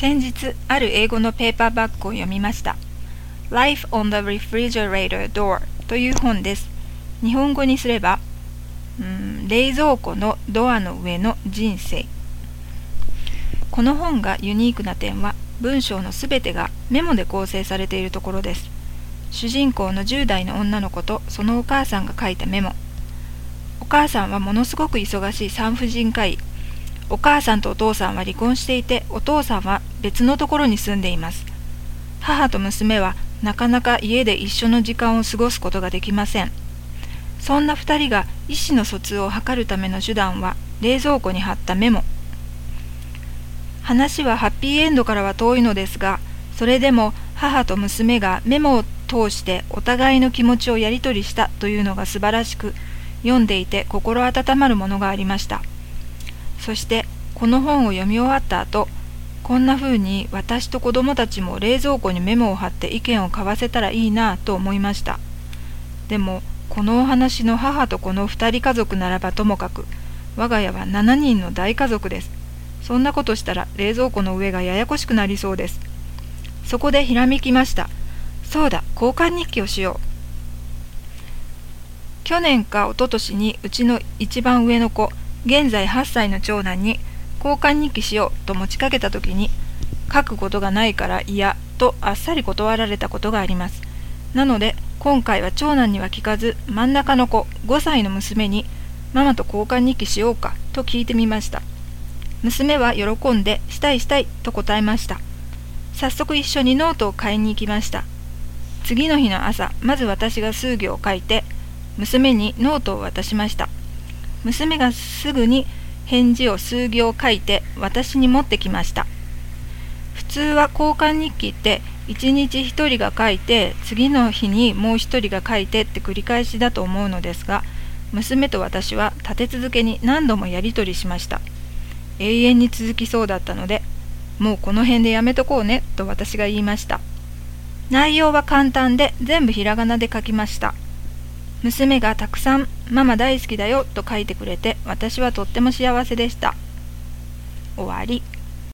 先日ある英語のペーパーバッグを読みました。Life on the Refrigerator Door という本です。日本語にすればうん冷蔵庫のドアの上の人生。この本がユニークな点は文章のすべてがメモで構成されているところです。主人公の10代の女の子とそのお母さんが書いたメモ。お母さんはものすごく忙しい産婦人科医。お母さんとお父さんは離婚していてお父さんは別のところに住んでいます。母と娘はなかなか家で一緒の時間を過ごすことができません。そんな2人が意思の疎通を図るための手段は冷蔵庫に貼ったメモ。話はハッピーエンドからは遠いのですがそれでも母と娘がメモを通してお互いの気持ちをやり取りしたというのが素晴らしく読んでいて心温まるものがありました。そしてこの本を読み終わった後こんな風に私と子供たちも冷蔵庫にメモを貼って意見を交わせたらいいなと思いました。でもこのお話の母とこの2人家族ならばともかく我が家は7人の大家族です。そんなことしたら冷蔵庫の上がややこしくなりそうです。そこでひらめきました。そうだ交換日記をしよう。去年か一昨年にうちの一番上の子現在8歳の長男に交換日記しようと持ちかけた時に書くことがないから嫌とあっさり断られたことがあります。なので今回は長男には聞かず真ん中の子5歳の娘にママと交換日記しようかと聞いてみました。娘は喜んでしたいしたいと答えました。早速一緒にノートを買いに行きました。次の日の朝まず私が数行を書いて娘にノートを渡しました。娘がすぐに返事を数行書いて私に持ってきました。普通は交換日記って1日1人が書いて次の日にもう1人が書いてって繰り返しだと思うのですが娘と私は立て続けに何度もやり取りしました。永遠に続きそうだったのでもうこの辺でやめとこうねと私が言いました。内容は簡単で全部ひらがなで書きました。娘がたくさん「ママ大好きだよ」と書いてくれて私はとっても幸せでした。終わり。